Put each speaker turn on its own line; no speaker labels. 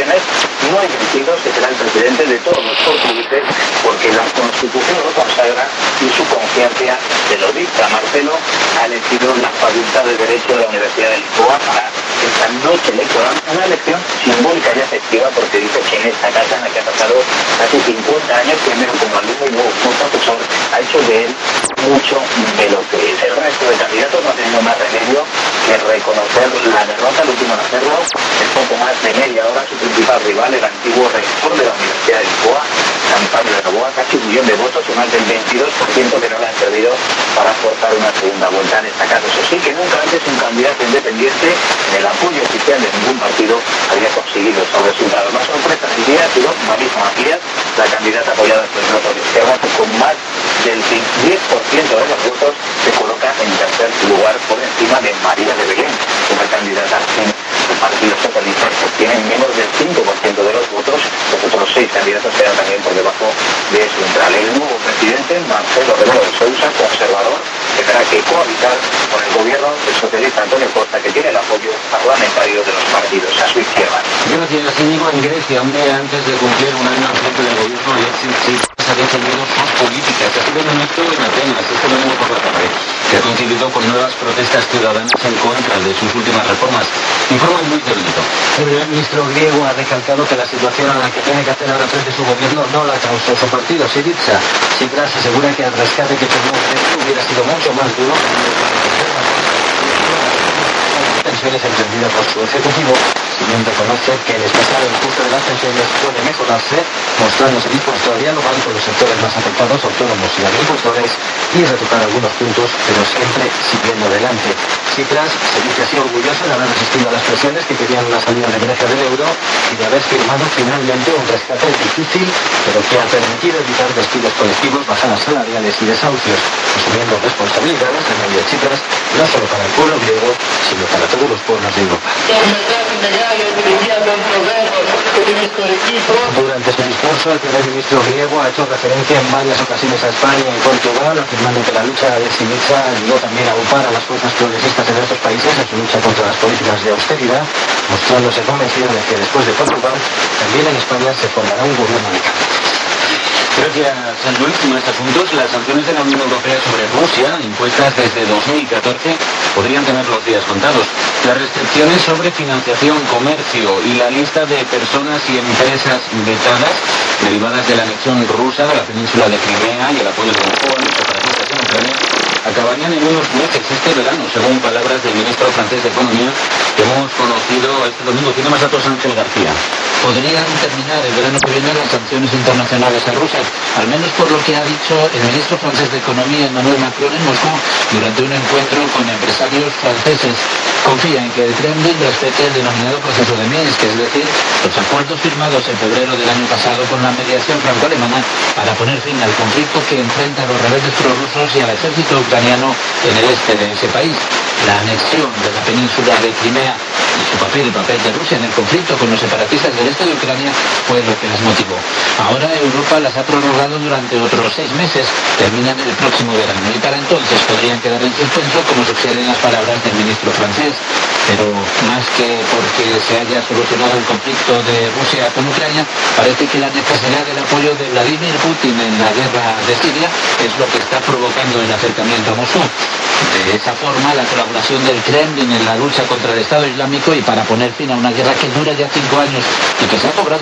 no hay vencidos que será el presidente de todos los portugueses, porque la Constitución lo consagra y su conciencia se lo dicta. Marcelo ha elegido la Facultad de Derecho de la Universidad de Lisboa para esta noche electoral, una elección simbólica y efectiva, porque dice que en esta casa en la que ha pasado casi 50 años, primero como alumno y luego como profesor, ha hecho de él mucho de lo que es. El resto de candidatos no ha tenido más remedio que reconocer la derrota, el último en hacerlo, en poco más de media hora, su principal rival, el antiguo rector de la Universidad de Lisboa, San Pablo de Novoa, casi un millón de votos y más del 22% que no le han servido para forzar una segunda vuelta en esta. Eso sí, que nunca antes un candidato independiente, en el apoyo oficial de ningún partido, había conseguido esos resultados. La sorpresa del día ha sido Marisa Macías, la candidata apoyada por el voto de izquierda, con más del 10% de los se coloca en tercer lugar por encima de María de Belén, una candidata en el Partido Socialista que tiene menos del 5% de los votos, los otros seis candidatos quedan también por debajo de su umbral. El nuevo presidente, Marcelo Rebelo de Sousa, conservador, tendrá que cohabitar con el gobierno del socialista Antonio Costa, que tiene el apoyo parlamentario de los partidos a su izquierda.
Gracias, Íñigo. En Grecia, un día antes de cumplir un año al frente del gobierno, Alexis Tsipras ha defendido sus políticas. Ha sido un acto en Atenas este domingo por la tarde, que con nuevas protestas ciudadanas en contra de sus últimas reformas. Informa Luis Delito.
El primer ministro griego ha recalcado que la situación a la que tiene que hacer ahora frente su gobierno no la causó su partido, Syriza. Tsipras asegura que el rescate que tomó Grecia hubiera sido mucho más duro pensiones emprendida por su ejecutivo, si bien reconoce que el especial ajuste de las pensiones puede mejorarse, mostrándose dispuesto a dialogar con los sectores más afectados, autónomos y agricultores, y retocar algunos puntos, pero siempre siguiendo adelante. Cipras se dice así orgulloso de haber resistido a las presiones que querían la salida de Grecia del euro y de haber firmado finalmente un rescate difícil, pero que ha permitido evitar despidos colectivos, bajadas salariales y desahucios, asumiendo responsabilidades de medio Chipras, no solo para el pueblo griego, sino para todos los pueblos de Europa. Durante su discurso, el primer ministro griego ha hecho referencia en varias ocasiones a España y Portugal, afirmando que la lucha de Siniza ayudó también a upar a las fuerzas progresistas en estos países en su lucha contra las políticas de austeridad, mostrándose convencido de que después de Portugal, también en España se formará un gobierno de cambio.
Gracias, San Luis. Más asuntos. Las sanciones de la Unión Europea sobre Rusia, impuestas desde 2014, podrían tener los días contados. Las restricciones sobre financiación, comercio y la lista de personas y empresas vetadas derivadas de la anexión rusa de la península de Crimea y el apoyo de Moscú a los separatistas en Ucrania acabarían en unos meses este verano, según palabras del ministro francés de Economía que hemos conocido este domingo. Tiene más datos Ángel García.
Podrían terminar el verano que viene las sanciones internacionales a Rusia, al menos por lo que ha dicho el ministro francés de Economía, Emmanuel Macron, en Moscú, durante un encuentro con empresarios franceses. Confía en que el Kremlin respete el denominado proceso de Minsk, es decir, los acuerdos firmados en febrero del año pasado con la mediación franco-alemana para poner fin al conflicto que enfrenta a los rebeldes prorrusos y al ejército ucraniano en el este de ese país. La anexión de la península de Crimea su papel, el papel de Rusia en el conflicto con los separatistas del este de Ucrania fue lo que las motivó. Ahora Europa las ha prorrogado durante otros seis meses, terminan el próximo verano y para entonces podrían quedar en suspenso como sugieren las palabras del ministro francés. Pero más que porque se haya solucionado el conflicto de Rusia con Ucrania, parece que la necesidad del apoyo de Vladimir Putin en la guerra de Siria es lo que está provocando el acercamiento a Moscú. De esa forma, la colaboración del Kremlin en la lucha contra el Estado Islámico y para poner fin a una guerra que dura ya cinco años y que se ha cobrado